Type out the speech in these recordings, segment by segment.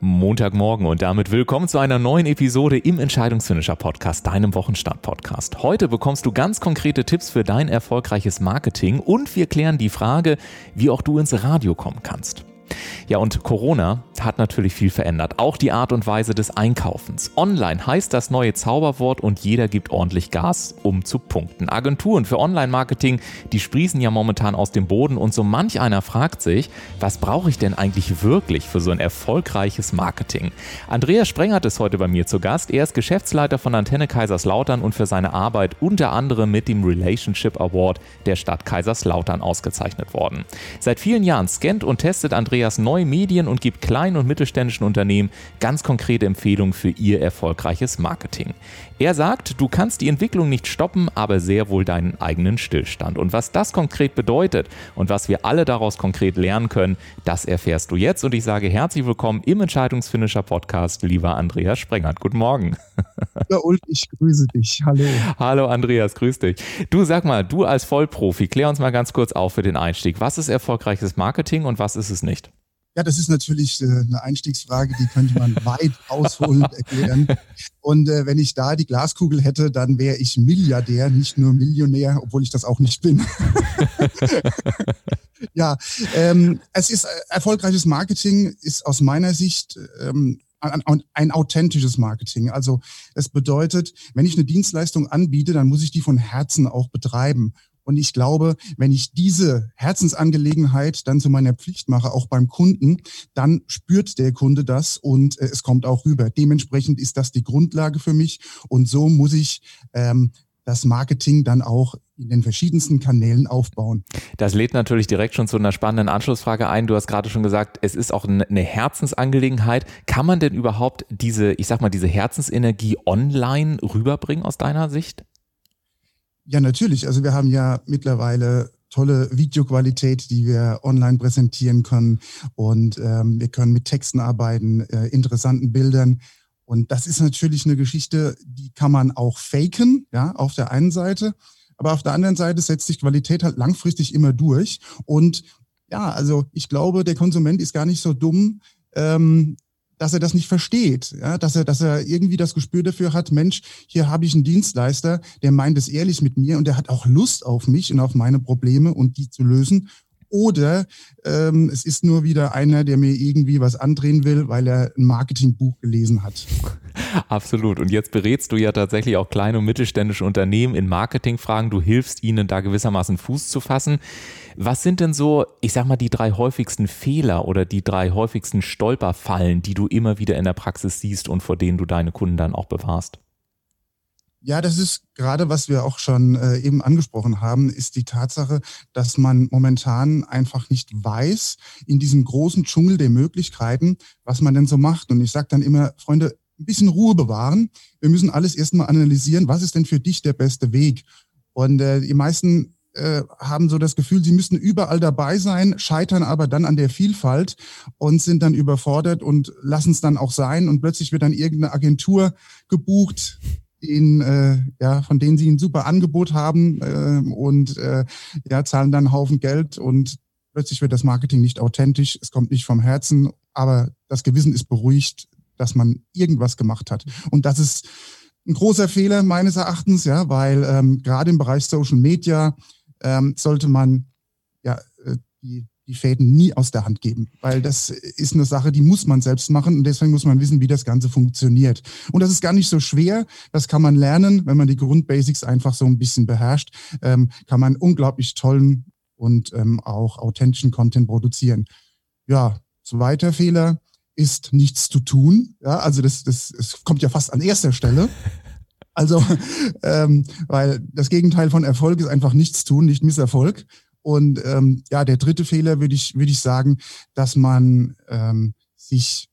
Montagmorgen und damit willkommen zu einer neuen Episode im Entscheidungsfinisher Podcast, deinem Wochenstart Podcast. Heute bekommst du ganz konkrete Tipps für dein erfolgreiches Marketing und wir klären die Frage, wie auch du ins Radio kommen kannst. Ja, und Corona hat natürlich viel verändert. Auch die Art und Weise des Einkaufens. Online heißt das neue Zauberwort und jeder gibt ordentlich Gas, um zu punkten. Agenturen für Online-Marketing, die sprießen ja momentan aus dem Boden und so manch einer fragt sich, was brauche ich denn eigentlich wirklich für so ein erfolgreiches Marketing? Andreas Sprengert ist heute bei mir zu Gast. Er ist Geschäftsleiter von Antenne Kaiserslautern und für seine Arbeit unter anderem mit dem Relationship Award der Stadt Kaiserslautern ausgezeichnet worden. Seit vielen Jahren scannt und testet Andreas neue Medien und gibt kleinen kleinen und mittelständischen Unternehmen ganz konkrete Empfehlungen für ihr erfolgreiches Marketing. Er sagt, du kannst die Entwicklung nicht stoppen, aber sehr wohl deinen eigenen Stillstand. Und was das konkret bedeutet und was wir alle daraus konkret lernen können, das erfährst du jetzt. Und ich sage herzlich willkommen im Entscheidungsfinisher Podcast, lieber Andreas Sprengert. Guten Morgen. Ja, Ulf, ich grüße dich. Hallo. Hallo Andreas, grüß dich. Du sag mal, du als Vollprofi, klär uns mal ganz kurz auf für den Einstieg. Was ist erfolgreiches Marketing und was ist es nicht? Ja, das ist natürlich äh, eine Einstiegsfrage, die könnte man weit ausholend erklären. Und äh, wenn ich da die Glaskugel hätte, dann wäre ich Milliardär, nicht nur Millionär, obwohl ich das auch nicht bin. ja, ähm, es ist äh, erfolgreiches Marketing ist aus meiner Sicht ähm, ein, ein authentisches Marketing. Also es bedeutet, wenn ich eine Dienstleistung anbiete, dann muss ich die von Herzen auch betreiben. Und ich glaube, wenn ich diese Herzensangelegenheit dann zu meiner Pflicht mache, auch beim Kunden, dann spürt der Kunde das und äh, es kommt auch rüber. Dementsprechend ist das die Grundlage für mich und so muss ich ähm, das Marketing dann auch in den verschiedensten Kanälen aufbauen. Das lädt natürlich direkt schon zu einer spannenden Anschlussfrage ein. Du hast gerade schon gesagt, es ist auch eine Herzensangelegenheit. Kann man denn überhaupt diese, ich sag mal, diese Herzensenergie online rüberbringen aus deiner Sicht? Ja, natürlich. Also wir haben ja mittlerweile tolle Videoqualität, die wir online präsentieren können. Und ähm, wir können mit Texten arbeiten, äh, interessanten Bildern. Und das ist natürlich eine Geschichte, die kann man auch faken, ja, auf der einen Seite. Aber auf der anderen Seite setzt sich Qualität halt langfristig immer durch. Und ja, also ich glaube, der Konsument ist gar nicht so dumm, ähm, dass er das nicht versteht, ja, dass er, dass er irgendwie das Gespür dafür hat, Mensch, hier habe ich einen Dienstleister, der meint es ehrlich mit mir und der hat auch Lust auf mich und auf meine Probleme und die zu lösen. Oder ähm, es ist nur wieder einer, der mir irgendwie was andrehen will, weil er ein Marketingbuch gelesen hat. Absolut. Und jetzt berätst du ja tatsächlich auch kleine und mittelständische Unternehmen in Marketingfragen. Du hilfst ihnen da gewissermaßen Fuß zu fassen. Was sind denn so, ich sag mal, die drei häufigsten Fehler oder die drei häufigsten Stolperfallen, die du immer wieder in der Praxis siehst und vor denen du deine Kunden dann auch bewahrst? Ja, das ist gerade, was wir auch schon äh, eben angesprochen haben, ist die Tatsache, dass man momentan einfach nicht weiß, in diesem großen Dschungel der Möglichkeiten, was man denn so macht. Und ich sage dann immer, Freunde, ein bisschen Ruhe bewahren. Wir müssen alles erstmal analysieren, was ist denn für dich der beste Weg? Und äh, die meisten äh, haben so das Gefühl, sie müssten überall dabei sein, scheitern aber dann an der Vielfalt und sind dann überfordert und lassen es dann auch sein. Und plötzlich wird dann irgendeine Agentur gebucht, in, äh, ja, von denen sie ein super Angebot haben äh, und äh, ja, zahlen dann einen Haufen Geld und plötzlich wird das Marketing nicht authentisch, es kommt nicht vom Herzen, aber das Gewissen ist beruhigt, dass man irgendwas gemacht hat. Und das ist ein großer Fehler meines Erachtens, ja, weil ähm, gerade im Bereich Social Media ähm, sollte man ja äh, die, die Fäden nie aus der Hand geben, weil das ist eine Sache, die muss man selbst machen und deswegen muss man wissen, wie das Ganze funktioniert. Und das ist gar nicht so schwer, das kann man lernen, wenn man die Grundbasics einfach so ein bisschen beherrscht, ähm, kann man unglaublich tollen und ähm, auch authentischen Content produzieren. Ja, zweiter Fehler ist nichts zu tun. Ja, also das, das, das kommt ja fast an erster Stelle. Also, ähm, weil das Gegenteil von Erfolg ist einfach nichts tun, nicht Misserfolg. Und ähm, ja, der dritte Fehler würde ich, würde ich sagen, dass man ähm, sich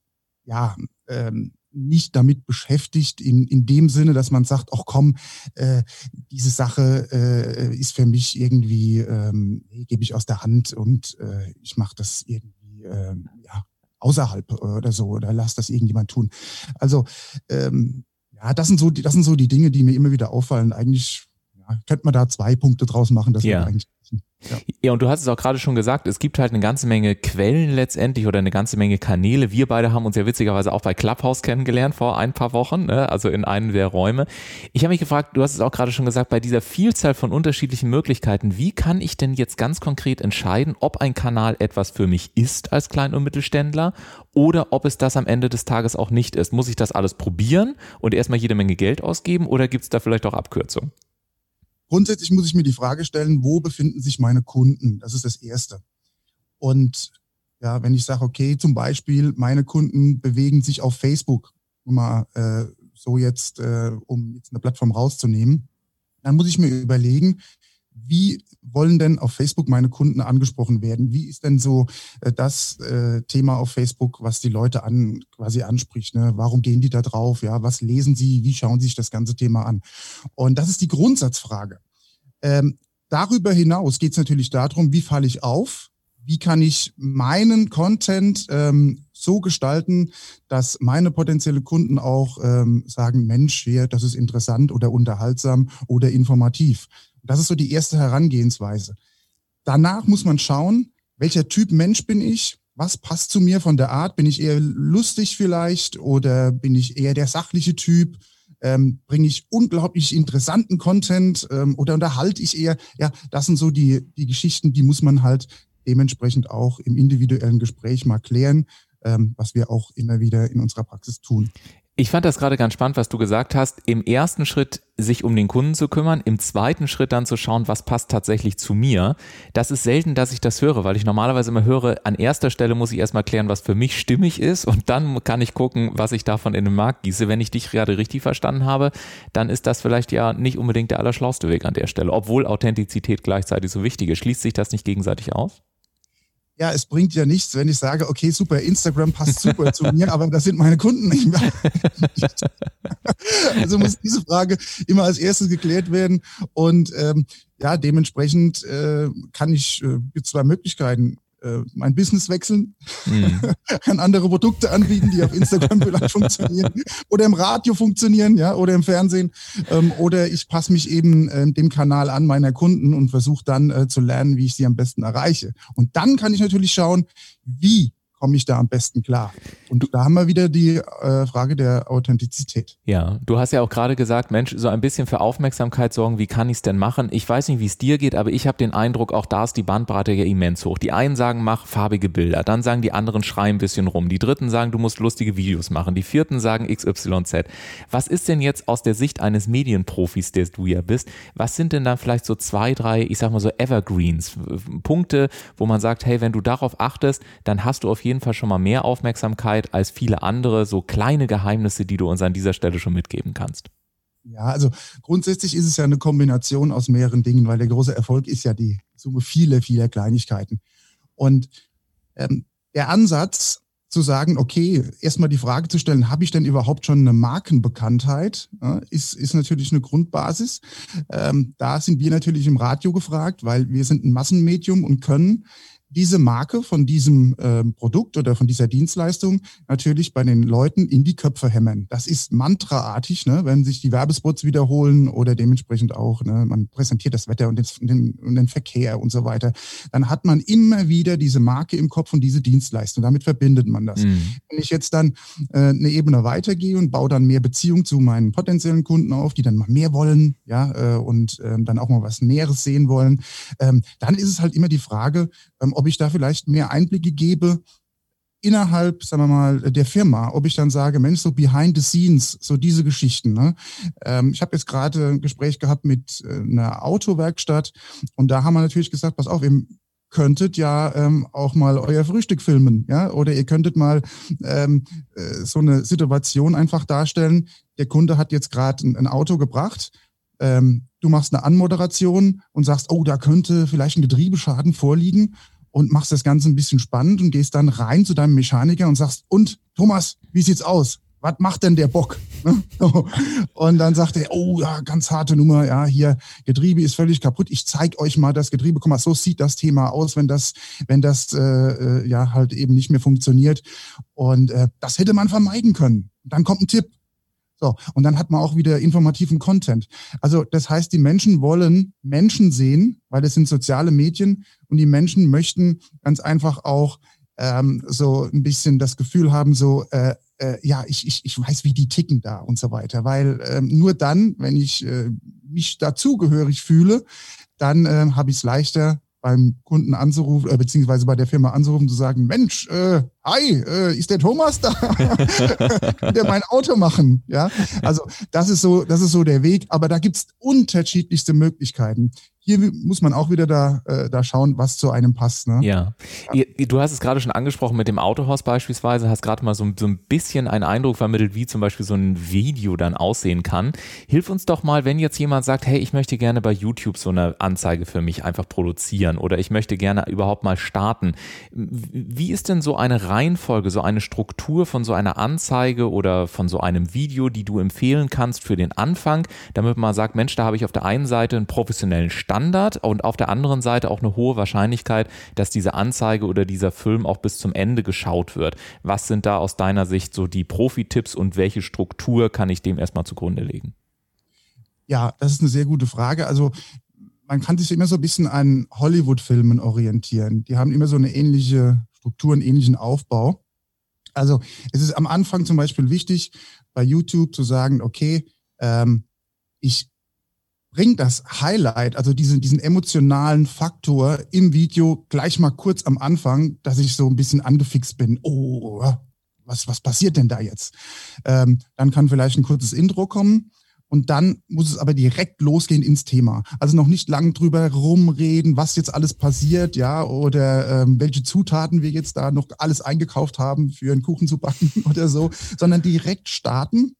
ja ähm, nicht damit beschäftigt, in, in dem Sinne, dass man sagt, ach komm, äh, diese Sache äh, ist für mich irgendwie, ähm, gebe ich aus der Hand und äh, ich mache das irgendwie äh, ja, außerhalb oder so oder lass das irgendjemand tun. Also ähm, ja, das sind so die, das sind so die Dinge, die mir immer wieder auffallen. Eigentlich ja, könnte man da zwei Punkte draus machen, das ja. eigentlich ja. ja, und du hast es auch gerade schon gesagt, es gibt halt eine ganze Menge Quellen letztendlich oder eine ganze Menge Kanäle. Wir beide haben uns ja witzigerweise auch bei Clubhouse kennengelernt vor ein paar Wochen, ne? also in einem der Räume. Ich habe mich gefragt, du hast es auch gerade schon gesagt, bei dieser Vielzahl von unterschiedlichen Möglichkeiten, wie kann ich denn jetzt ganz konkret entscheiden, ob ein Kanal etwas für mich ist als Klein- und Mittelständler oder ob es das am Ende des Tages auch nicht ist? Muss ich das alles probieren und erstmal jede Menge Geld ausgeben oder gibt es da vielleicht auch Abkürzungen? Grundsätzlich muss ich mir die Frage stellen, wo befinden sich meine Kunden? Das ist das Erste. Und ja, wenn ich sage, okay, zum Beispiel, meine Kunden bewegen sich auf Facebook, mal äh, so jetzt, äh, um jetzt eine Plattform rauszunehmen, dann muss ich mir überlegen, wie wollen denn auf Facebook meine Kunden angesprochen werden? Wie ist denn so äh, das äh, Thema auf Facebook, was die Leute an, quasi anspricht? Ne? Warum gehen die da drauf? Ja, was lesen sie? Wie schauen sie sich das ganze Thema an? Und das ist die Grundsatzfrage. Ähm, darüber hinaus geht es natürlich darum, wie falle ich auf? Wie kann ich meinen Content ähm, so gestalten, dass meine potenzielle Kunden auch ähm, sagen, Mensch, hier, das ist interessant oder unterhaltsam oder informativ. Das ist so die erste Herangehensweise. Danach muss man schauen, welcher Typ Mensch bin ich? Was passt zu mir von der Art? Bin ich eher lustig vielleicht oder bin ich eher der sachliche Typ? Ähm, bringe ich unglaublich interessanten Content ähm, oder unterhalte ich eher? Ja, das sind so die, die Geschichten, die muss man halt dementsprechend auch im individuellen Gespräch mal klären, ähm, was wir auch immer wieder in unserer Praxis tun. Ich fand das gerade ganz spannend, was du gesagt hast. Im ersten Schritt sich um den Kunden zu kümmern, im zweiten Schritt dann zu schauen, was passt tatsächlich zu mir. Das ist selten, dass ich das höre, weil ich normalerweise immer höre, an erster Stelle muss ich erstmal klären, was für mich stimmig ist und dann kann ich gucken, was ich davon in den Markt gieße. Wenn ich dich gerade richtig verstanden habe, dann ist das vielleicht ja nicht unbedingt der allerschlauste Weg an der Stelle, obwohl Authentizität gleichzeitig so wichtig ist. Schließt sich das nicht gegenseitig aus? Ja, es bringt ja nichts, wenn ich sage, okay, super, Instagram passt super zu mir, aber das sind meine Kunden nicht mehr. also muss diese Frage immer als erstes geklärt werden. Und ähm, ja, dementsprechend äh, kann ich, äh, zwei Möglichkeiten äh, mein Business wechseln, mhm. kann andere Produkte anbieten, die auf Instagram vielleicht funktionieren oder im Radio funktionieren, ja, oder im Fernsehen. Ähm, oder ich passe mich eben äh, dem Kanal an meiner Kunden und versuche dann äh, zu lernen, wie ich sie am besten erreiche. Und dann kann ich natürlich schauen, wie komme ich da am besten klar? Und da haben wir wieder die äh, Frage der Authentizität. Ja, du hast ja auch gerade gesagt, Mensch, so ein bisschen für Aufmerksamkeit sorgen, wie kann ich es denn machen? Ich weiß nicht, wie es dir geht, aber ich habe den Eindruck, auch da ist die Bandbreite ja immens hoch. Die einen sagen, mach farbige Bilder, dann sagen die anderen, schrei ein bisschen rum. Die dritten sagen, du musst lustige Videos machen. Die vierten sagen XYZ. Was ist denn jetzt aus der Sicht eines Medienprofis, der du ja bist, was sind denn dann vielleicht so zwei, drei, ich sag mal so Evergreens, Punkte, wo man sagt, hey, wenn du darauf achtest, dann hast du auf jeden jeden Fall schon mal mehr Aufmerksamkeit als viele andere so kleine Geheimnisse, die du uns an dieser Stelle schon mitgeben kannst. Ja, also grundsätzlich ist es ja eine Kombination aus mehreren Dingen, weil der große Erfolg ist ja die Summe vieler, vieler Kleinigkeiten. Und ähm, der Ansatz zu sagen, okay, erstmal die Frage zu stellen, habe ich denn überhaupt schon eine Markenbekanntheit, ja, ist, ist natürlich eine Grundbasis. Ähm, da sind wir natürlich im Radio gefragt, weil wir sind ein Massenmedium und können diese Marke von diesem äh, Produkt oder von dieser Dienstleistung natürlich bei den Leuten in die Köpfe hämmern. Das ist mantraartig, ne? wenn sich die Werbespots wiederholen oder dementsprechend auch, ne, man präsentiert das Wetter und den, und den Verkehr und so weiter, dann hat man immer wieder diese Marke im Kopf und diese Dienstleistung. Damit verbindet man das. Mhm. Wenn ich jetzt dann äh, eine Ebene weitergehe und baue dann mehr Beziehung zu meinen potenziellen Kunden auf, die dann mal mehr wollen, ja, äh, und äh, dann auch mal was Näheres sehen wollen, ähm, dann ist es halt immer die Frage, ähm, ob ich da vielleicht mehr Einblicke gebe innerhalb, sagen wir mal, der Firma, ob ich dann sage, Mensch, so behind the scenes, so diese Geschichten. Ne? Ähm, ich habe jetzt gerade ein Gespräch gehabt mit äh, einer Autowerkstatt und da haben wir natürlich gesagt, pass auf, ihr könntet ja ähm, auch mal euer Frühstück filmen, ja, oder ihr könntet mal ähm, äh, so eine Situation einfach darstellen. Der Kunde hat jetzt gerade ein, ein Auto gebracht ähm, du machst eine Anmoderation und sagst, oh, da könnte vielleicht ein Getriebeschaden vorliegen und machst das Ganze ein bisschen spannend und gehst dann rein zu deinem Mechaniker und sagst, und Thomas, wie sieht's aus? Was macht denn der Bock? Und dann sagt er, oh ja, ganz harte Nummer, ja, hier, Getriebe ist völlig kaputt. Ich zeig euch mal das Getriebe. Guck mal, so sieht das Thema aus, wenn das, wenn das äh, äh, ja halt eben nicht mehr funktioniert. Und äh, das hätte man vermeiden können. Dann kommt ein Tipp. So, und dann hat man auch wieder informativen Content. Also das heißt, die Menschen wollen Menschen sehen, weil das sind soziale Medien und die Menschen möchten ganz einfach auch ähm, so ein bisschen das Gefühl haben, so, äh, äh, ja, ich, ich, ich weiß, wie die ticken da und so weiter. Weil ähm, nur dann, wenn ich äh, mich dazugehörig fühle, dann äh, habe ich es leichter, beim Kunden anzurufen, äh, beziehungsweise bei der Firma anzurufen, zu sagen, Mensch, äh, hi, äh, ist der Thomas da? Kann der mein Auto machen? Ja, also das ist so, das ist so der Weg, aber da gibt's unterschiedlichste Möglichkeiten hier muss man auch wieder da, äh, da schauen, was zu einem passt. Ne? Ja. ja. Du hast es gerade schon angesprochen mit dem Autohaus beispielsweise, hast gerade mal so, so ein bisschen einen Eindruck vermittelt, wie zum Beispiel so ein Video dann aussehen kann. Hilf uns doch mal, wenn jetzt jemand sagt, hey, ich möchte gerne bei YouTube so eine Anzeige für mich einfach produzieren oder ich möchte gerne überhaupt mal starten. Wie ist denn so eine Reihenfolge, so eine Struktur von so einer Anzeige oder von so einem Video, die du empfehlen kannst für den Anfang, damit man sagt, Mensch, da habe ich auf der einen Seite einen professionellen Standard und auf der anderen Seite auch eine hohe Wahrscheinlichkeit, dass diese Anzeige oder dieser Film auch bis zum Ende geschaut wird. Was sind da aus deiner Sicht so die Profi-Tipps und welche Struktur kann ich dem erstmal zugrunde legen? Ja, das ist eine sehr gute Frage. Also man kann sich immer so ein bisschen an Hollywood-Filmen orientieren. Die haben immer so eine ähnliche Struktur, einen ähnlichen Aufbau. Also es ist am Anfang zum Beispiel wichtig, bei YouTube zu sagen, okay, ähm, ich bringt das Highlight, also diesen, diesen emotionalen Faktor im Video gleich mal kurz am Anfang, dass ich so ein bisschen angefixt bin. Oh, was, was passiert denn da jetzt? Ähm, dann kann vielleicht ein kurzes Intro kommen. Und dann muss es aber direkt losgehen ins Thema. Also noch nicht lang drüber rumreden, was jetzt alles passiert, ja, oder ähm, welche Zutaten wir jetzt da noch alles eingekauft haben für einen Kuchen zu backen oder so, sondern direkt starten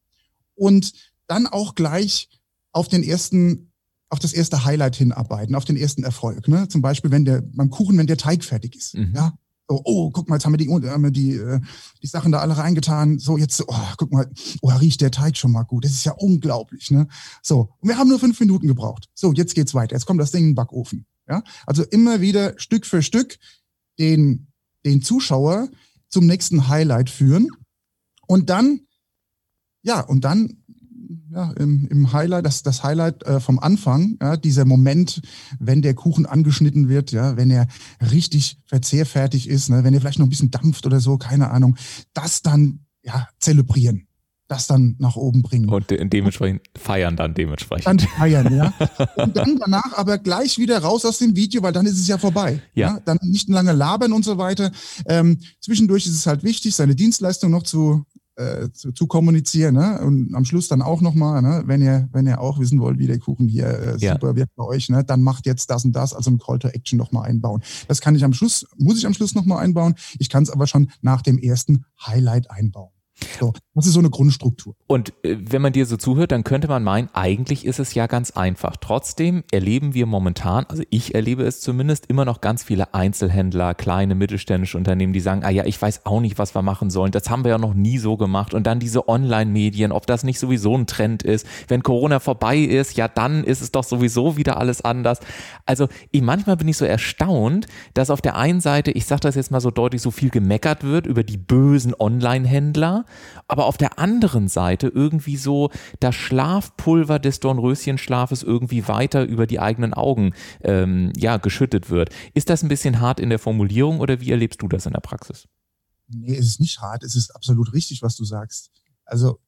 und dann auch gleich auf den ersten, auf das erste Highlight hinarbeiten, auf den ersten Erfolg. Ne? Zum Beispiel, wenn der beim Kuchen, wenn der Teig fertig ist. Mhm. Ja, so, oh, guck mal, jetzt haben wir die, haben wir die, äh, die Sachen da alle reingetan. So, jetzt, oh, guck mal, oh, riecht der Teig schon mal gut. Das ist ja unglaublich, ne? So, und wir haben nur fünf Minuten gebraucht. So, jetzt geht's weiter. Jetzt kommt das Ding in den Backofen. Ja, also immer wieder Stück für Stück den, den Zuschauer zum nächsten Highlight führen und dann, ja, und dann ja, im, im Highlight, das, das Highlight äh, vom Anfang, ja, dieser Moment, wenn der Kuchen angeschnitten wird, ja, wenn er richtig verzehrfertig ist, ne, wenn er vielleicht noch ein bisschen dampft oder so, keine Ahnung, das dann ja zelebrieren, das dann nach oben bringen. Und de dementsprechend feiern dann dementsprechend. Dann feiern, ja. Und dann danach aber gleich wieder raus aus dem Video, weil dann ist es ja vorbei. Ja. ja? Dann nicht lange labern und so weiter. Ähm, zwischendurch ist es halt wichtig, seine Dienstleistung noch zu äh, zu, zu kommunizieren. Ne? Und am Schluss dann auch nochmal, ne? wenn ihr, wenn ihr auch wissen wollt, wie der Kuchen hier äh, ja. super wirkt bei euch, ne? dann macht jetzt das und das, also ein Call to Action nochmal einbauen. Das kann ich am Schluss, muss ich am Schluss nochmal einbauen. Ich kann es aber schon nach dem ersten Highlight einbauen. So, das ist so eine Grundstruktur. Und äh, wenn man dir so zuhört, dann könnte man meinen, eigentlich ist es ja ganz einfach. Trotzdem erleben wir momentan, also ich erlebe es zumindest, immer noch ganz viele Einzelhändler, kleine mittelständische Unternehmen, die sagen, ah ja, ich weiß auch nicht, was wir machen sollen. Das haben wir ja noch nie so gemacht. Und dann diese Online-Medien, ob das nicht sowieso ein Trend ist. Wenn Corona vorbei ist, ja, dann ist es doch sowieso wieder alles anders. Also ich, manchmal bin ich so erstaunt, dass auf der einen Seite, ich sage das jetzt mal so deutlich, so viel gemeckert wird über die bösen Online-Händler aber auf der anderen Seite irgendwie so das Schlafpulver des Dornröschenschlafes irgendwie weiter über die eigenen Augen ähm, ja, geschüttet wird. Ist das ein bisschen hart in der Formulierung oder wie erlebst du das in der Praxis? Nee, es ist nicht hart, es ist absolut richtig, was du sagst. Also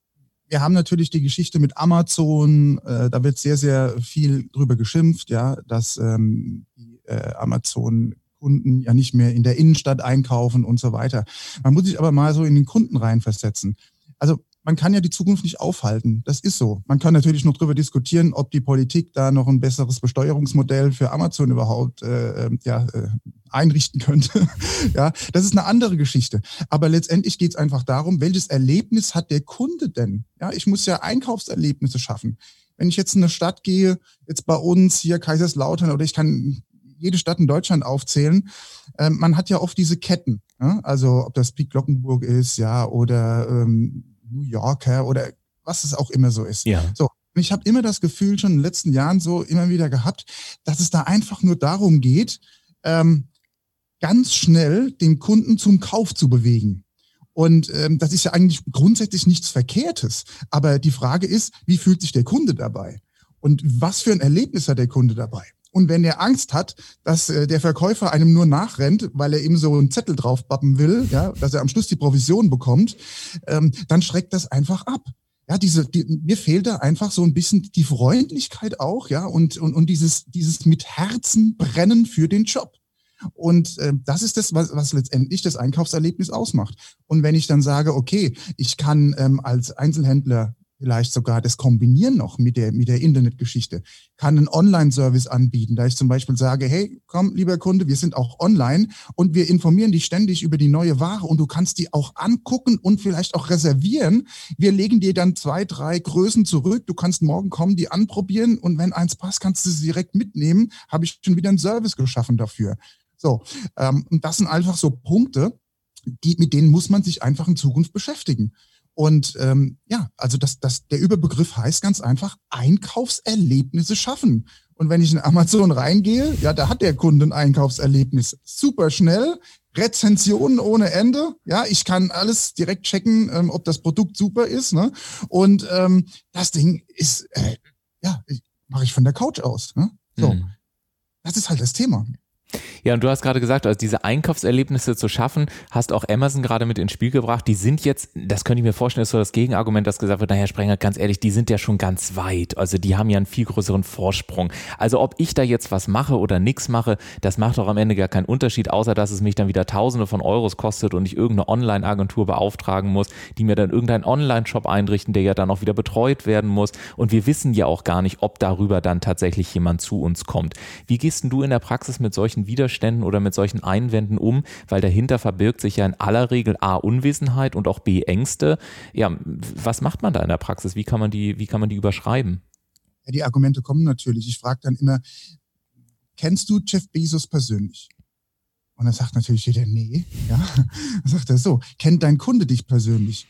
wir haben natürlich die Geschichte mit Amazon, äh, da wird sehr, sehr viel drüber geschimpft, ja, dass ähm, die äh, Amazon Kunden ja nicht mehr in der Innenstadt einkaufen und so weiter. Man muss sich aber mal so in den Kunden reinversetzen. Also man kann ja die Zukunft nicht aufhalten. Das ist so. Man kann natürlich noch darüber diskutieren, ob die Politik da noch ein besseres Besteuerungsmodell für Amazon überhaupt äh, ähm, ja, äh, einrichten könnte. ja, das ist eine andere Geschichte. Aber letztendlich geht es einfach darum, welches Erlebnis hat der Kunde denn? Ja, ich muss ja Einkaufserlebnisse schaffen. Wenn ich jetzt in eine Stadt gehe, jetzt bei uns hier Kaiserslautern oder ich kann jede Stadt in Deutschland aufzählen. Ähm, man hat ja oft diese Ketten. Ja? Also ob das Pik Glockenburg ist, ja, oder ähm, New Yorker oder was es auch immer so ist. Ja. So. Und ich habe immer das Gefühl, schon in den letzten Jahren so immer wieder gehabt, dass es da einfach nur darum geht, ähm, ganz schnell den Kunden zum Kauf zu bewegen. Und ähm, das ist ja eigentlich grundsätzlich nichts Verkehrtes. Aber die Frage ist, wie fühlt sich der Kunde dabei? Und was für ein Erlebnis hat der Kunde dabei? Und wenn er Angst hat, dass äh, der Verkäufer einem nur nachrennt, weil er ihm so einen Zettel draufbappen will, ja, dass er am Schluss die Provision bekommt, ähm, dann schreckt das einfach ab. Ja, diese, die, mir fehlt da einfach so ein bisschen die Freundlichkeit auch, ja, und, und, und dieses, dieses mit Herzen brennen für den Job. Und äh, das ist das, was, was letztendlich das Einkaufserlebnis ausmacht. Und wenn ich dann sage, okay, ich kann ähm, als Einzelhändler vielleicht sogar das kombinieren noch mit der, mit der Internetgeschichte, kann einen Online-Service anbieten, da ich zum Beispiel sage, hey, komm, lieber Kunde, wir sind auch online und wir informieren dich ständig über die neue Ware und du kannst die auch angucken und vielleicht auch reservieren. Wir legen dir dann zwei, drei Größen zurück. Du kannst morgen kommen, die anprobieren und wenn eins passt, kannst du sie direkt mitnehmen. Habe ich schon wieder einen Service geschaffen dafür. So, ähm, und das sind einfach so Punkte, die, mit denen muss man sich einfach in Zukunft beschäftigen. Und ähm, ja, also das, das, der Überbegriff heißt ganz einfach Einkaufserlebnisse schaffen. Und wenn ich in Amazon reingehe, ja, da hat der Kunde ein Einkaufserlebnis. Super schnell, Rezensionen ohne Ende. Ja, ich kann alles direkt checken, ähm, ob das Produkt super ist. Ne? Und ähm, das Ding ist, äh, ja, mache ich von der Couch aus. Ne? So, mhm. das ist halt das Thema. Ja, und du hast gerade gesagt, also diese Einkaufserlebnisse zu schaffen, hast auch Amazon gerade mit ins Spiel gebracht. Die sind jetzt, das könnte ich mir vorstellen, ist so das Gegenargument, das gesagt wird, naja, Sprenger, ganz ehrlich, die sind ja schon ganz weit. Also die haben ja einen viel größeren Vorsprung. Also ob ich da jetzt was mache oder nichts mache, das macht doch am Ende gar keinen Unterschied, außer dass es mich dann wieder Tausende von Euros kostet und ich irgendeine Online-Agentur beauftragen muss, die mir dann irgendeinen Online-Shop einrichten, der ja dann auch wieder betreut werden muss. Und wir wissen ja auch gar nicht, ob darüber dann tatsächlich jemand zu uns kommt. Wie gehst denn du in der Praxis mit solchen Widerständen oder mit solchen Einwänden um? Weil dahinter verbirgt sich ja in aller Regel A, Unwissenheit und auch B, Ängste. Ja, was macht man da in der Praxis? Wie kann man die, wie kann man die überschreiben? Ja, die Argumente kommen natürlich. Ich frage dann immer, kennst du Jeff Bezos persönlich? Und dann sagt natürlich jeder, nee, ja. Dann sagt er so, kennt dein Kunde dich persönlich?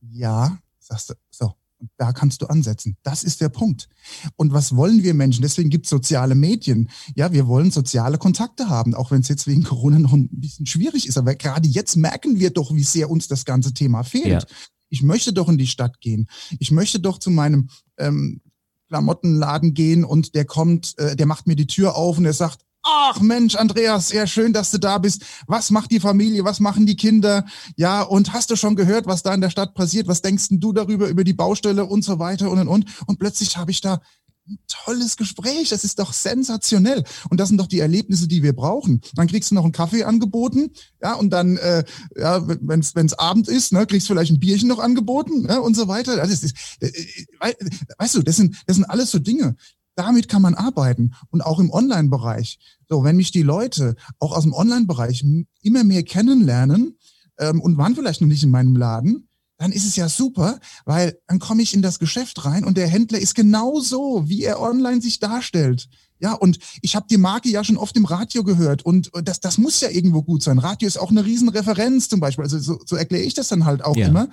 Ja, sagst du, so, da kannst du ansetzen. Das ist der Punkt. Und was wollen wir Menschen? Deswegen gibt es soziale Medien. Ja, wir wollen soziale Kontakte haben, auch wenn es jetzt wegen Corona noch ein bisschen schwierig ist. Aber gerade jetzt merken wir doch, wie sehr uns das ganze Thema fehlt. Ja. Ich möchte doch in die Stadt gehen. Ich möchte doch zu meinem ähm, Klamottenladen gehen und der kommt, äh, der macht mir die Tür auf und er sagt, ach Mensch, Andreas, sehr schön, dass du da bist. Was macht die Familie? Was machen die Kinder? Ja, und hast du schon gehört, was da in der Stadt passiert? Was denkst du darüber, über die Baustelle und so weiter und und und? Und plötzlich habe ich da ein tolles Gespräch. Das ist doch sensationell. Und das sind doch die Erlebnisse, die wir brauchen. Dann kriegst du noch einen Kaffee angeboten, ja, und dann, äh, ja, wenn es Abend ist, ne, kriegst du vielleicht ein Bierchen noch angeboten, ne, und so weiter. Das ist, äh, äh weißt du, das sind, das sind alles so Dinge damit kann man arbeiten und auch im Online-Bereich. So, wenn mich die Leute auch aus dem Online-Bereich immer mehr kennenlernen ähm, und waren vielleicht noch nicht in meinem Laden, dann ist es ja super, weil dann komme ich in das Geschäft rein und der Händler ist genauso, wie er online sich darstellt. Ja, und ich habe die Marke ja schon oft im Radio gehört und das, das muss ja irgendwo gut sein. Radio ist auch eine Riesenreferenz zum Beispiel. Also so, so erkläre ich das dann halt auch ja. immer.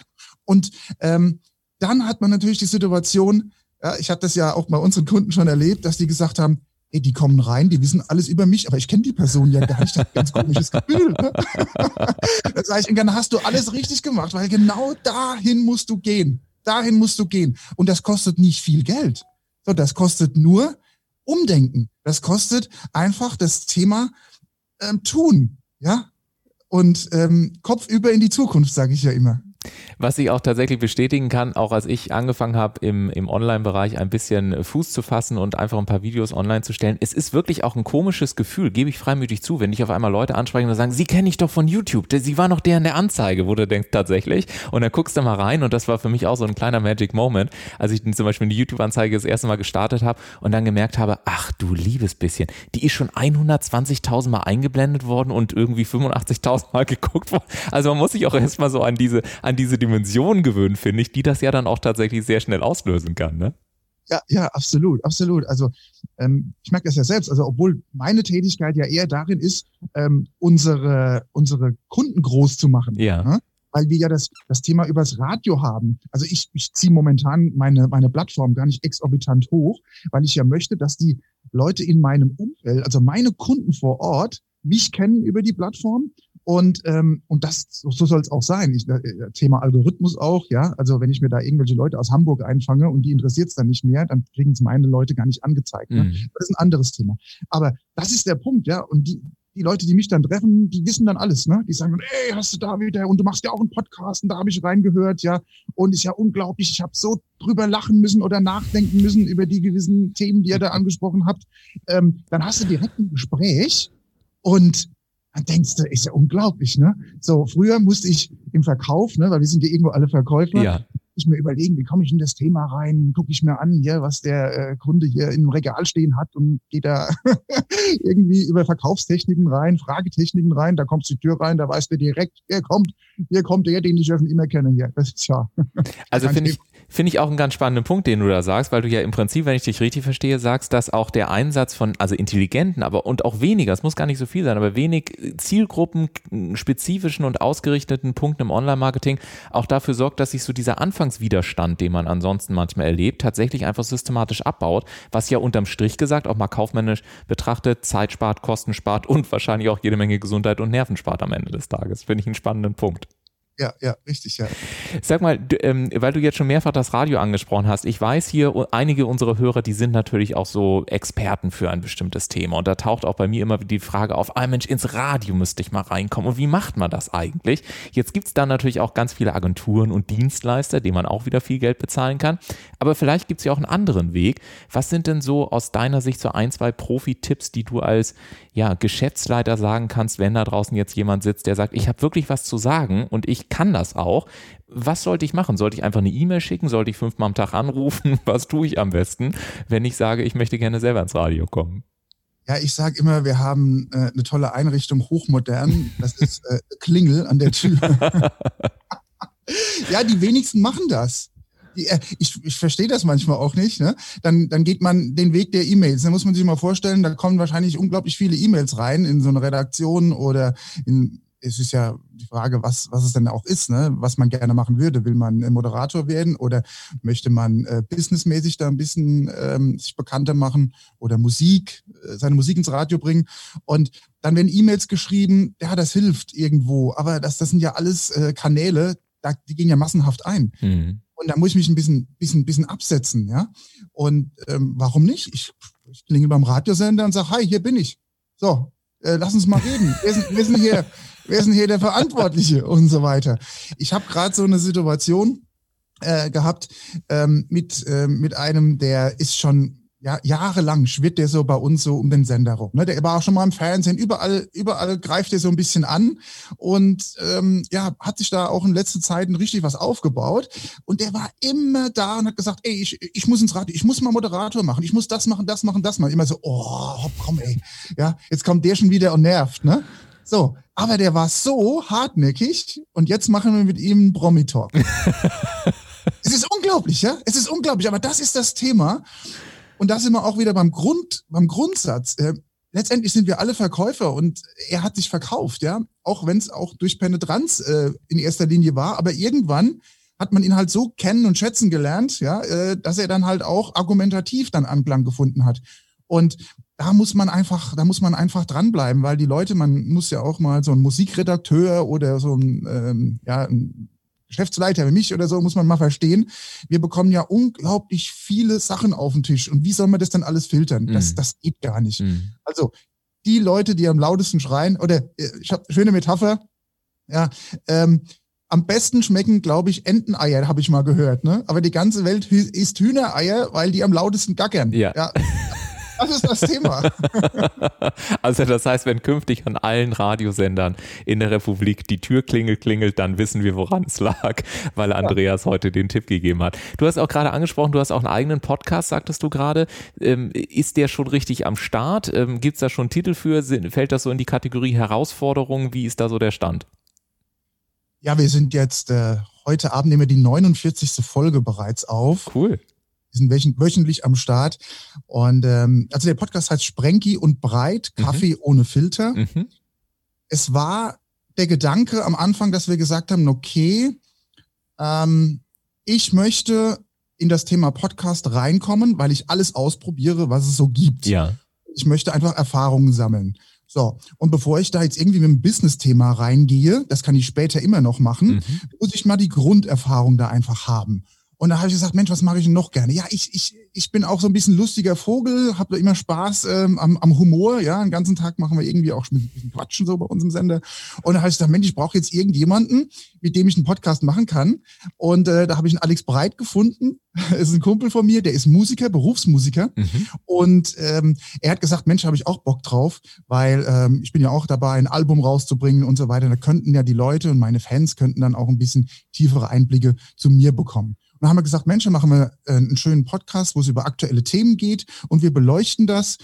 Und ähm, dann hat man natürlich die Situation, ja, ich habe das ja auch bei unseren Kunden schon erlebt, dass die gesagt haben, ey, die kommen rein, die wissen alles über mich, aber ich kenne die Person ja gar nicht. Das ist ein ganz komisches Gefühl. Ne? das heißt, und dann hast du alles richtig gemacht, weil genau dahin musst du gehen. Dahin musst du gehen. Und das kostet nicht viel Geld. So, das kostet nur Umdenken. Das kostet einfach das Thema ähm, tun. Ja. Und ähm, Kopf über in die Zukunft, sage ich ja immer. Was ich auch tatsächlich bestätigen kann, auch als ich angefangen habe, im, im Online-Bereich ein bisschen Fuß zu fassen und einfach ein paar Videos online zu stellen, es ist wirklich auch ein komisches Gefühl, gebe ich freimütig zu, wenn ich auf einmal Leute anspreche und sagen, sie kenne ich doch von YouTube, sie war noch der in der Anzeige, wo du denkst, tatsächlich. Und dann guckst du mal rein und das war für mich auch so ein kleiner Magic Moment, als ich zum Beispiel eine YouTube-Anzeige das erste Mal gestartet habe und dann gemerkt habe, ach du liebes bisschen, die ist schon 120.000 Mal eingeblendet worden und irgendwie 85.000 Mal geguckt worden. Also man muss sich auch erstmal so an diese, an an diese Dimension gewöhnt, finde ich, die das ja dann auch tatsächlich sehr schnell auslösen kann, ne? Ja, ja, absolut, absolut. Also ähm, ich merke das ja selbst. Also obwohl meine Tätigkeit ja eher darin ist, ähm, unsere unsere Kunden groß zu machen. Ja. Ne? Weil wir ja das das Thema übers Radio haben. Also ich ich ziehe momentan meine meine Plattform gar nicht exorbitant hoch, weil ich ja möchte, dass die Leute in meinem Umfeld, also meine Kunden vor Ort, mich kennen über die Plattform Und, ähm, und das, so soll es auch sein. Ich, äh, Thema Algorithmus auch, ja. Also wenn ich mir da irgendwelche Leute aus Hamburg einfange und die interessiert es dann nicht mehr, dann kriegen es meine Leute gar nicht angezeigt. Ne? Mhm. Das ist ein anderes Thema. Aber das ist der Punkt, ja. Und die, die Leute, die mich dann treffen, die wissen dann alles, ne? Die sagen, ey, hast du da wieder und du machst ja auch einen Podcast und da habe ich reingehört, ja. Und ist ja unglaublich, ich habe so drüber lachen müssen oder nachdenken müssen über die gewissen Themen, die ihr da angesprochen habt. Ähm, dann hast du direkt ein Gespräch und dann denkst du, ist ja unglaublich, ne? So, früher musste ich im Verkauf, ne, weil wir sind ja irgendwo alle Verkäufer, ja ich mir überlegen, wie komme ich in das Thema rein, gucke ich mir an, hier, was der äh, Kunde hier im Regal stehen hat und geht da irgendwie über Verkaufstechniken rein, Fragetechniken rein, da kommst du die Tür rein, da weißt du direkt, wer kommt, hier kommt der, den ich schon immer kenne hier. Das ist ja. Also finde ich, finde ich auch einen ganz spannenden Punkt, den du da sagst, weil du ja im Prinzip, wenn ich dich richtig verstehe, sagst, dass auch der Einsatz von, also intelligenten, aber und auch weniger, es muss gar nicht so viel sein, aber wenig Zielgruppen, spezifischen und ausgerichteten Punkten im Online-Marketing auch dafür sorgt, dass sich so dieser Anfangswiderstand, den man ansonsten manchmal erlebt, tatsächlich einfach systematisch abbaut, was ja unterm Strich gesagt, auch mal kaufmännisch betrachtet, Zeit spart, Kosten spart und wahrscheinlich auch jede Menge Gesundheit und Nerven spart am Ende des Tages. Finde ich einen spannenden Punkt. Ja, ja, richtig, ja. Sag mal, du, ähm, weil du jetzt schon mehrfach das Radio angesprochen hast, ich weiß hier, einige unserer Hörer, die sind natürlich auch so Experten für ein bestimmtes Thema. Und da taucht auch bei mir immer die Frage auf, ah Mensch, ins Radio müsste ich mal reinkommen. Und wie macht man das eigentlich? Jetzt gibt es da natürlich auch ganz viele Agenturen und Dienstleister, denen man auch wieder viel Geld bezahlen kann. Aber vielleicht gibt es ja auch einen anderen Weg. Was sind denn so aus deiner Sicht so ein, zwei Profi-Tipps, die du als ja, Geschäftsleiter sagen kannst, wenn da draußen jetzt jemand sitzt, der sagt, ich habe wirklich was zu sagen und ich kann das auch. Was sollte ich machen? Sollte ich einfach eine E-Mail schicken? Sollte ich fünfmal am Tag anrufen? Was tue ich am besten, wenn ich sage, ich möchte gerne selber ins Radio kommen? Ja, ich sage immer, wir haben äh, eine tolle Einrichtung, hochmodern. Das ist äh, Klingel an der Tür. ja, die wenigsten machen das. Äh, ich, ich verstehe das manchmal auch nicht. Ne? Dann, dann geht man den Weg der E-Mails. Da muss man sich mal vorstellen, da kommen wahrscheinlich unglaublich viele E-Mails rein in so eine Redaktion oder in es ist ja die Frage, was, was es denn auch ist, ne? was man gerne machen würde. Will man Moderator werden oder möchte man äh, businessmäßig da ein bisschen ähm, sich bekannter machen oder Musik, äh, seine Musik ins Radio bringen? Und dann werden E-Mails geschrieben, ja, das hilft irgendwo, aber das, das sind ja alles äh, Kanäle, da, die gehen ja massenhaft ein. Mhm. Und da muss ich mich ein bisschen, bisschen, bisschen absetzen, ja. Und ähm, warum nicht? Ich, ich klinge beim Radiosender und sage, hi, hier bin ich. So, äh, lass uns mal reden. Wir sind, wir sind hier wer ist denn hier der Verantwortliche und so weiter. Ich habe gerade so eine Situation äh, gehabt ähm, mit, äh, mit einem, der ist schon ja, jahrelang schwirrt der so bei uns so um den Sender rum. Ne? Der war auch schon mal im Fernsehen, überall, überall greift er so ein bisschen an und ähm, ja, hat sich da auch in letzter Zeit richtig was aufgebaut. Und der war immer da und hat gesagt, ey, ich, ich muss ins Radio, ich muss mal Moderator machen, ich muss das machen, das machen, das machen. Immer so, oh, hopp, komm, ey. Ja, jetzt kommt der schon wieder und nervt, ne? So, aber der war so hartnäckig und jetzt machen wir mit ihm einen Promi-Talk. es ist unglaublich, ja? Es ist unglaublich, aber das ist das Thema. Und da sind wir auch wieder beim Grund, beim Grundsatz. Äh, letztendlich sind wir alle Verkäufer und er hat sich verkauft, ja? Auch wenn es auch durch Penetranz äh, in erster Linie war, aber irgendwann hat man ihn halt so kennen und schätzen gelernt, ja, äh, dass er dann halt auch argumentativ dann Anklang gefunden hat. Und da muss man einfach, da muss man einfach dranbleiben, weil die Leute, man muss ja auch mal so ein Musikredakteur oder so ein, ähm, ja, ein Geschäftsleiter wie mich oder so, muss man mal verstehen. Wir bekommen ja unglaublich viele Sachen auf den Tisch. Und wie soll man das dann alles filtern? Das, mhm. das geht gar nicht. Mhm. Also die Leute, die am lautesten schreien, oder äh, ich habe schöne Metapher, ja, ähm, am besten schmecken, glaube ich, Enteneier, habe ich mal gehört. Ne? Aber die ganze Welt isst Hühnereier, weil die am lautesten gackern. Ja. ja. Das ist das Thema. also das heißt, wenn künftig an allen Radiosendern in der Republik die Türklingel klingelt, dann wissen wir, woran es lag, weil Andreas ja. heute den Tipp gegeben hat. Du hast auch gerade angesprochen, du hast auch einen eigenen Podcast, sagtest du gerade. Ähm, ist der schon richtig am Start? Ähm, Gibt es da schon Titel für? Fällt das so in die Kategorie Herausforderungen? Wie ist da so der Stand? Ja, wir sind jetzt, äh, heute Abend nehmen wir die 49. Folge bereits auf. Cool. Wir sind wöchentlich am Start. Und ähm, also der Podcast heißt Sprenki und Breit, mhm. Kaffee mhm. ohne Filter. Mhm. Es war der Gedanke am Anfang, dass wir gesagt haben, okay, ähm, ich möchte in das Thema Podcast reinkommen, weil ich alles ausprobiere, was es so gibt. Ja. Ich möchte einfach Erfahrungen sammeln. So, und bevor ich da jetzt irgendwie mit einem Business-Thema reingehe, das kann ich später immer noch machen, mhm. muss ich mal die Grunderfahrung da einfach haben. Und da habe ich gesagt, Mensch, was mache ich denn noch gerne? Ja, ich, ich, ich bin auch so ein bisschen lustiger Vogel, habe da immer Spaß ähm, am, am Humor. Ja, den ganzen Tag machen wir irgendwie auch ein bisschen Quatschen so bei uns im Sender. Und da habe ich gesagt, Mensch, ich brauche jetzt irgendjemanden, mit dem ich einen Podcast machen kann. Und äh, da habe ich einen Alex Breit gefunden. ist ein Kumpel von mir, der ist Musiker, Berufsmusiker. Mhm. Und ähm, er hat gesagt, Mensch, habe ich auch Bock drauf, weil ähm, ich bin ja auch dabei, ein Album rauszubringen und so weiter. Da könnten ja die Leute und meine Fans könnten dann auch ein bisschen tiefere Einblicke zu mir bekommen dann haben wir gesagt, Mensch, machen wir äh, einen schönen Podcast, wo es über aktuelle Themen geht und wir beleuchten das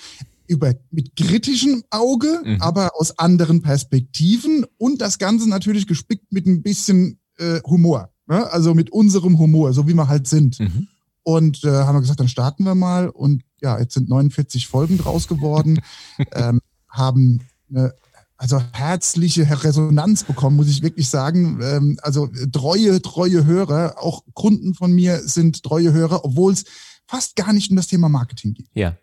über, mit kritischem Auge, mhm. aber aus anderen Perspektiven und das Ganze natürlich gespickt mit ein bisschen äh, Humor. Ne? Also mit unserem Humor, so wie wir halt sind. Mhm. Und äh, haben wir gesagt, dann starten wir mal. Und ja, jetzt sind 49 Folgen draus geworden, ähm, haben eine also herzliche Resonanz bekommen, muss ich wirklich sagen. Ähm, also treue, treue Hörer, auch Kunden von mir sind treue Hörer, obwohl es fast gar nicht um das Thema Marketing geht. Ja.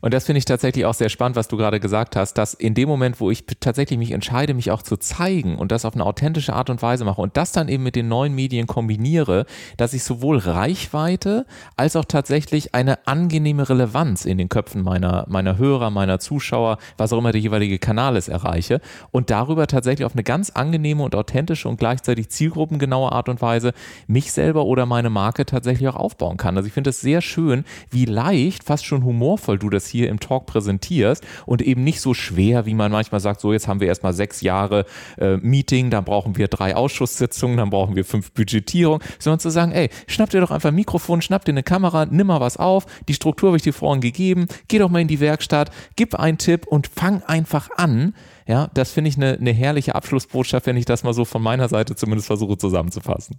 Und das finde ich tatsächlich auch sehr spannend, was du gerade gesagt hast, dass in dem Moment, wo ich tatsächlich mich entscheide, mich auch zu zeigen und das auf eine authentische Art und Weise mache und das dann eben mit den neuen Medien kombiniere, dass ich sowohl Reichweite als auch tatsächlich eine angenehme Relevanz in den Köpfen meiner, meiner Hörer, meiner Zuschauer, was auch immer der jeweilige Kanal ist, erreiche und darüber tatsächlich auf eine ganz angenehme und authentische und gleichzeitig zielgruppengenaue Art und Weise mich selber oder meine Marke tatsächlich auch aufbauen kann. Also ich finde es sehr schön, wie leicht, fast schon humorvoll du das hier im Talk präsentierst und eben nicht so schwer, wie man manchmal sagt, so jetzt haben wir erstmal sechs Jahre äh, Meeting, dann brauchen wir drei Ausschusssitzungen, dann brauchen wir fünf Budgetierungen, sondern zu sagen, ey, schnapp dir doch einfach ein Mikrofon, schnapp dir eine Kamera, nimm mal was auf, die Struktur habe ich dir vorhin gegeben, geh doch mal in die Werkstatt, gib einen Tipp und fang einfach an. Ja, das finde ich eine, eine herrliche Abschlussbotschaft, wenn ich das mal so von meiner Seite zumindest versuche zusammenzufassen.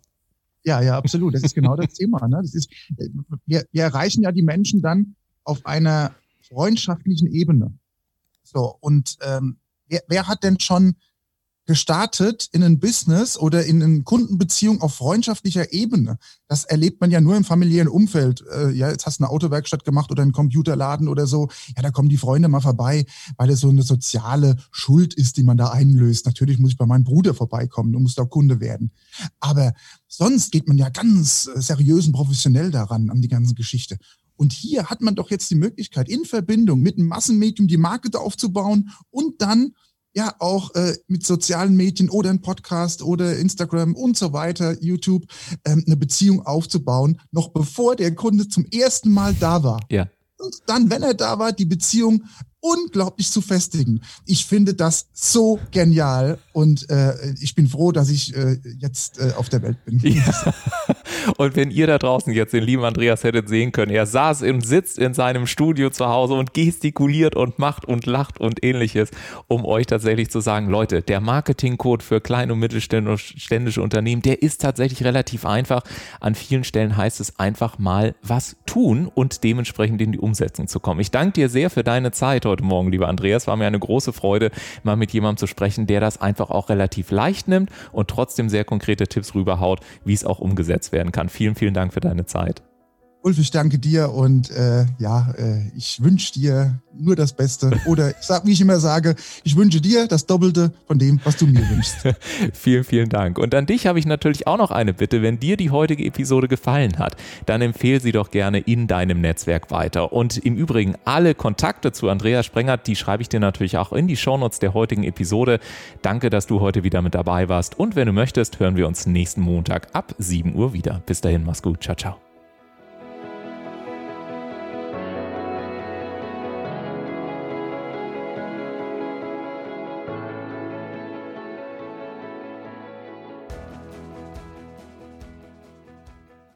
Ja, ja, absolut. Das ist genau das Thema. Ne? Das ist, äh, wir, wir erreichen ja die Menschen dann auf einer freundschaftlichen Ebene. So, und ähm, wer, wer hat denn schon gestartet in ein Business oder in eine Kundenbeziehung auf freundschaftlicher Ebene. Das erlebt man ja nur im familiären Umfeld. Äh, ja, jetzt hast du eine Autowerkstatt gemacht oder einen Computerladen oder so. Ja, da kommen die Freunde mal vorbei, weil es so eine soziale Schuld ist, die man da einlöst. Natürlich muss ich bei meinem Bruder vorbeikommen, du musst auch Kunde werden. Aber sonst geht man ja ganz seriös und professionell daran, an die ganze Geschichte. Und hier hat man doch jetzt die Möglichkeit, in Verbindung mit einem Massenmedium die Marke aufzubauen und dann ja auch äh, mit sozialen Medien oder ein Podcast oder Instagram und so weiter, YouTube, ähm, eine Beziehung aufzubauen, noch bevor der Kunde zum ersten Mal da war. Ja. Und dann, wenn er da war, die Beziehung unglaublich zu festigen. Ich finde das so genial und äh, ich bin froh, dass ich äh, jetzt äh, auf der Welt bin. Ja. Und wenn ihr da draußen jetzt den lieben Andreas hättet sehen können, er saß und sitzt in seinem Studio zu Hause und gestikuliert und macht und lacht und ähnliches, um euch tatsächlich zu sagen, Leute, der Marketingcode für kleine und mittelständische Unternehmen, der ist tatsächlich relativ einfach. An vielen Stellen heißt es einfach mal was tun und dementsprechend in die Umsetzung zu kommen. Ich danke dir sehr für deine Zeit heute heute Morgen, lieber Andreas. War mir eine große Freude, mal mit jemandem zu sprechen, der das einfach auch relativ leicht nimmt und trotzdem sehr konkrete Tipps rüberhaut, wie es auch umgesetzt werden kann. Vielen, vielen Dank für deine Zeit. Ulf, ich danke dir und äh, ja, äh, ich wünsche dir nur das Beste. Oder ich sag, wie ich immer sage, ich wünsche dir das Doppelte von dem, was du mir wünschst. vielen, vielen Dank. Und an dich habe ich natürlich auch noch eine Bitte. Wenn dir die heutige Episode gefallen hat, dann empfehle sie doch gerne in deinem Netzwerk weiter. Und im Übrigen, alle Kontakte zu Andreas Sprengert, die schreibe ich dir natürlich auch in die Shownotes der heutigen Episode. Danke, dass du heute wieder mit dabei warst. Und wenn du möchtest, hören wir uns nächsten Montag ab 7 Uhr wieder. Bis dahin, mach's gut. Ciao, ciao.